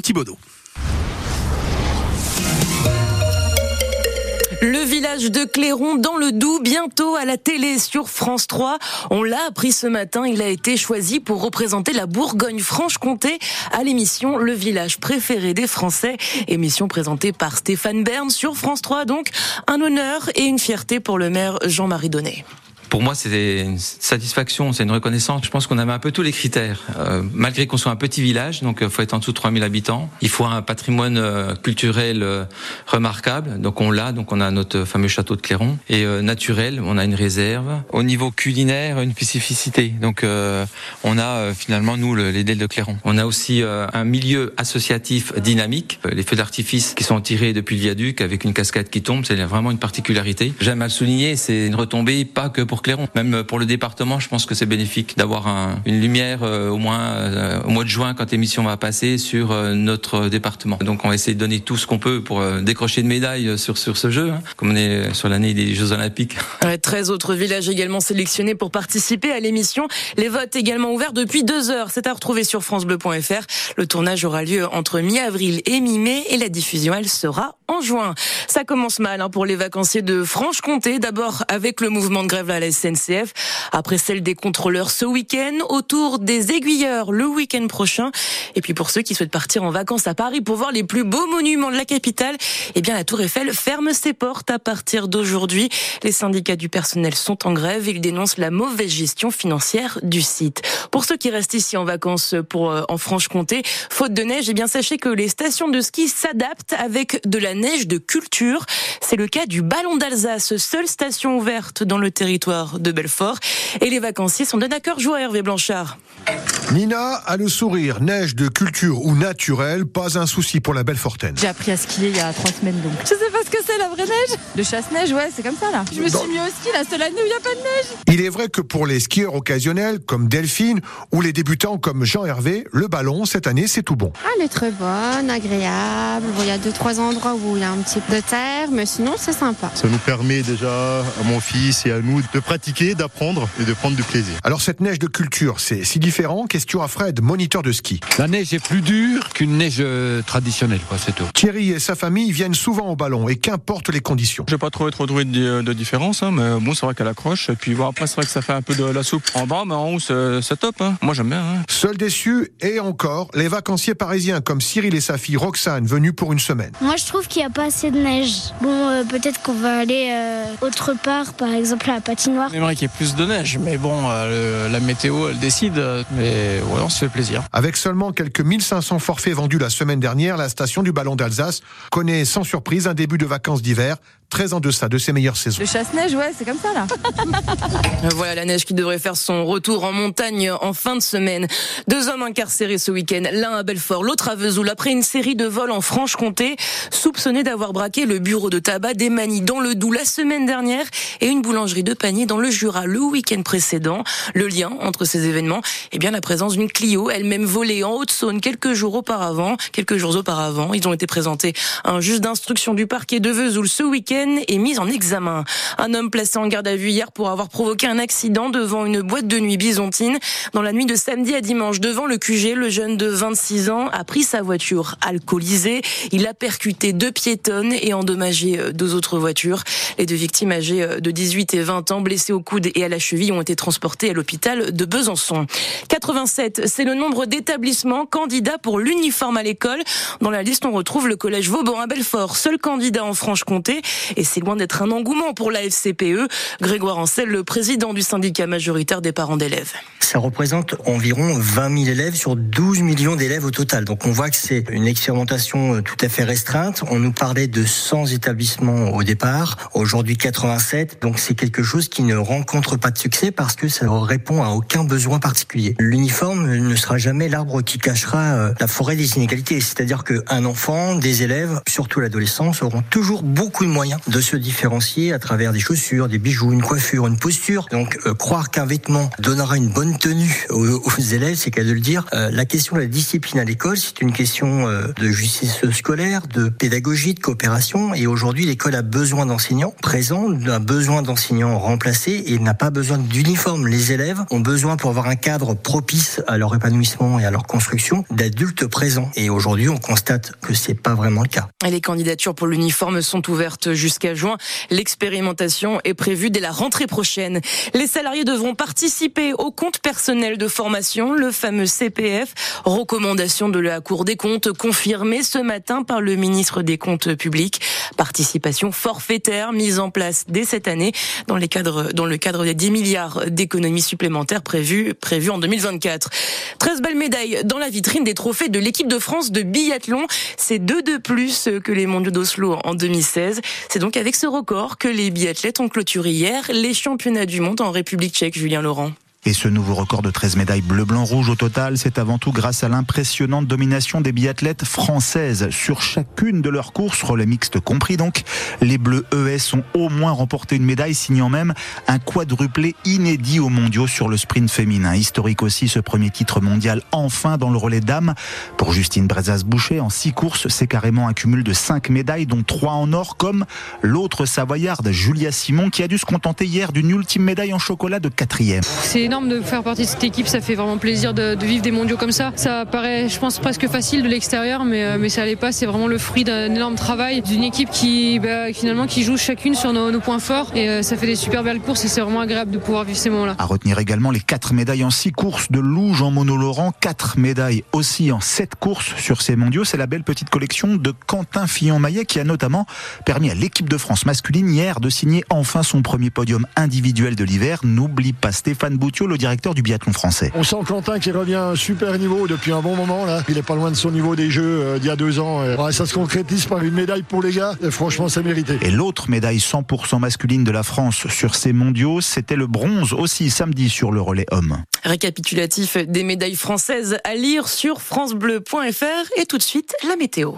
Thibaudot. Le village de Clairon dans le Doubs, bientôt à la télé sur France 3. On l'a appris ce matin, il a été choisi pour représenter la Bourgogne-Franche-Comté à l'émission Le village préféré des Français. Émission présentée par Stéphane Bern sur France 3. Donc, un honneur et une fierté pour le maire Jean-Marie Donnet pour moi, c'est une satisfaction, c'est une reconnaissance. Je pense qu'on avait un peu tous les critères. Euh, malgré qu'on soit un petit village, donc il euh, faut être en dessous de 3000 habitants. Il faut un patrimoine euh, culturel remarquable. Donc on l'a, donc on a notre fameux château de Clairon. Et naturel, on a une réserve. Au niveau culinaire, une spécificité. Donc on a finalement, nous, les Dells de Clairon. On a aussi un milieu associatif dynamique. Les feux d'artifice qui sont tirés depuis le viaduc avec une cascade qui tombe, c'est vraiment une particularité. J'aime à le souligner, c'est une retombée pas que pour Clairon. Même pour le département, je pense que c'est bénéfique d'avoir une lumière euh, au moins euh, au mois de juin quand l'émission va passer sur euh, notre département. Donc on va essayer de donner tout ce qu'on peut pour décrocher une médaille sur, sur ce jeu, hein, comme on est sur l'année des Jeux Olympiques. Ouais, 13 autres villages également sélectionnés pour participer à l'émission. Les votes également ouverts depuis deux heures. C'est à retrouver sur francebleu.fr. Le tournage aura lieu entre mi-avril et mi-mai et la diffusion, elle sera en juin. Ça commence mal hein, pour les vacanciers de Franche-Comté. D'abord avec le mouvement de grève à la SNCF, après celle des contrôleurs ce week-end, autour des aiguilleurs le week-end prochain. Et puis pour ceux qui souhaitent partir en vacances à Paris pour voir les plus beaux monuments de la capitale, eh bien la Tour Eiffel ferme ses portes à partir d'aujourd'hui. Les syndicats du personnel sont en grève. Ils dénoncent la mauvaise gestion financière du site. Pour ceux qui restent ici en vacances pour euh, en Franche-Comté, faute de neige, eh bien sachez que les stations de ski s'adaptent avec de la neige de culture. C'est le cas du Ballon d'Alsace, seule station ouverte dans le territoire de Belfort. Et les vacanciers sont de d'accord joie, Hervé Blanchard. Nina a le sourire, neige de culture ou naturelle, pas un souci pour la Belfortaine. J'ai appris à skier il y a trois semaines donc. Je sais pas ce que c'est la vraie neige. Le chasse-neige, ouais, c'est comme ça là. Je me suis mis au ski la seule année où il n'y a pas de neige. Il est vrai que pour les skieurs occasionnels comme Delphine ou les débutants comme Jean-Hervé, le ballon cette année c'est tout bon. Ah, elle est très bonne, agréable. il y a deux trois endroits où il y a un petit peu de terre, mais sinon c'est sympa. Ça nous permet déjà à mon fils et à nous de pratiquer, d'apprendre et de prendre du plaisir. Alors cette neige de culture, c'est si différent Question à Fred, moniteur de ski? La neige est plus dure qu'une neige euh, traditionnelle, quoi, c'est tout. Thierry et sa famille viennent souvent au ballon et qu'importe les conditions. Je n'ai pas trouvé trop de, de différence, hein, mais bon, c'est vrai qu'elle accroche. Et puis bon, après, c'est vrai que ça fait un peu de la soupe en bas, mais en haut, c'est top. Hein. Moi, j'aime bien. Hein. Seul déçu, et encore, les vacanciers parisiens comme Cyril et sa fille Roxane venus pour une semaine. Moi, je trouve qu'il n'y a pas assez de neige. Bon, euh, peut-être qu'on va aller euh, autre part, par exemple à la patinoire. J'aimerais qu'il y ait plus de neige, mais bon, la météo, elle décide. Mais ouais, on se fait plaisir. Avec seulement quelques 1500 forfaits vendus la semaine dernière, la station du Ballon d'Alsace connaît sans surprise un début de vacances d'hiver très en deçà de ses meilleures saisons. Le chasse-neige, ouais, c'est comme ça là. voilà la neige qui devrait faire son retour en montagne en fin de semaine. Deux hommes incarcérés ce week-end, l'un à Belfort, l'autre à Vesoul, après une série de vols en Franche-Comté, soupçonnés d'avoir braqué le bureau de tabac d'Emani dans le Doubs la semaine dernière et une boulangerie de panier dans le Jura le week-end précédent. Le lien entre ces événements, eh bien la présence d'une Clio, elle-même volée en Haute-Saône quelques jours auparavant. Quelques jours auparavant, ils ont été présentés à un juge d'instruction du parquet de Vesoul ce week-end est mise en examen. Un homme placé en garde à vue hier pour avoir provoqué un accident devant une boîte de nuit byzantine. Dans la nuit de samedi à dimanche, devant le QG, le jeune de 26 ans a pris sa voiture alcoolisée. Il a percuté deux piétonnes et endommagé euh, deux autres voitures. Les deux victimes âgées euh, de 18 et 20 ans, blessées au coude et à la cheville, ont été transportées à l'hôpital de Besançon. 87, c'est le nombre d'établissements candidats pour l'uniforme à l'école. Dans la liste, on retrouve le collège Vauban à Belfort, seul candidat en Franche-Comté. Et c'est loin d'être un engouement pour la FCPE. Grégoire Ancel, le président du syndicat majoritaire des parents d'élèves. Ça représente environ 20 000 élèves sur 12 millions d'élèves au total. Donc on voit que c'est une expérimentation euh, tout à fait restreinte. On nous parlait de 100 établissements au départ, aujourd'hui 87. Donc c'est quelque chose qui ne rencontre pas de succès parce que ça ne répond à aucun besoin particulier. L'uniforme ne sera jamais l'arbre qui cachera euh, la forêt des inégalités. C'est-à-dire qu'un enfant, des élèves, surtout l'adolescence, auront toujours beaucoup de moyens de se différencier à travers des chaussures, des bijoux, une coiffure, une posture. Donc euh, croire qu'un vêtement donnera une bonne tenue aux, élèves, c'est qu'à de le dire. Euh, la question de la discipline à l'école, c'est une question euh, de justice scolaire, de pédagogie, de coopération. Et aujourd'hui, l'école a besoin d'enseignants présents, a besoin d'enseignants remplacés et n'a pas besoin d'uniforme. Les élèves ont besoin pour avoir un cadre propice à leur épanouissement et à leur construction d'adultes présents. Et aujourd'hui, on constate que c'est pas vraiment le cas. Les candidatures pour l'uniforme sont ouvertes jusqu'à juin. L'expérimentation est prévue dès la rentrée prochaine. Les salariés devront participer au compte personnel de formation, le fameux CPF. Recommandation de la Cour des comptes confirmée ce matin par le ministre des Comptes publics. Participation forfaitaire mise en place dès cette année dans, le cadre des 10 milliards d'économies supplémentaires prévues, prévues en 2024. 13 belles médailles dans la vitrine des trophées de l'équipe de France de biathlon. C'est deux de plus que les mondiaux d'Oslo en 2016. C'est donc avec ce record que les biathlètes ont clôturé hier les championnats du monde en République tchèque, Julien Laurent. Et ce nouveau record de 13 médailles bleu, blanc, rouge au total, c'est avant tout grâce à l'impressionnante domination des biathlètes françaises sur chacune de leurs courses, relais mixtes compris donc. Les bleus ES ont au moins remporté une médaille, signant même un quadruplé inédit aux mondiaux sur le sprint féminin. Historique aussi ce premier titre mondial enfin dans le relais dames. Pour Justine Brezas-Boucher, en six courses, c'est carrément un cumul de cinq médailles, dont trois en or, comme l'autre savoyarde, Julia Simon, qui a dû se contenter hier d'une ultime médaille en chocolat de quatrième de faire partie de cette équipe. Ça fait vraiment plaisir de, vivre des mondiaux comme ça. Ça paraît, je pense, presque facile de l'extérieur, mais, euh, mais ça l'est pas. C'est vraiment le fruit d'un énorme travail d'une équipe qui, bah, finalement, qui joue chacune sur nos, points forts. Et euh, ça fait des super belles courses et c'est vraiment agréable de pouvoir vivre ces moments-là. À retenir également les quatre médailles en six courses de Lou Jean Monod Laurent, quatre médailles aussi en sept courses sur ces mondiaux. C'est la belle petite collection de Quentin Fillon-Maillet qui a notamment permis à l'équipe de France masculine hier de signer enfin son premier podium individuel de l'hiver. N'oublie pas Stéphane Le directeur du biathlon français. On sent Quentin qui revient à un super niveau depuis un bon moment. Là. Il est pas loin de son niveau des Jeux euh, d'il y a deux ans. ça se concrétise par une médaille pour les gars. Et franchement, c'est mérité. Et l'autre médaille 100% masculine de la France sur ces mondiaux, c'était le bronze aussi samedi sur le relais homme. Récapitulatif des médailles françaises à lire sur francebleu.fr et tout de suite la météo.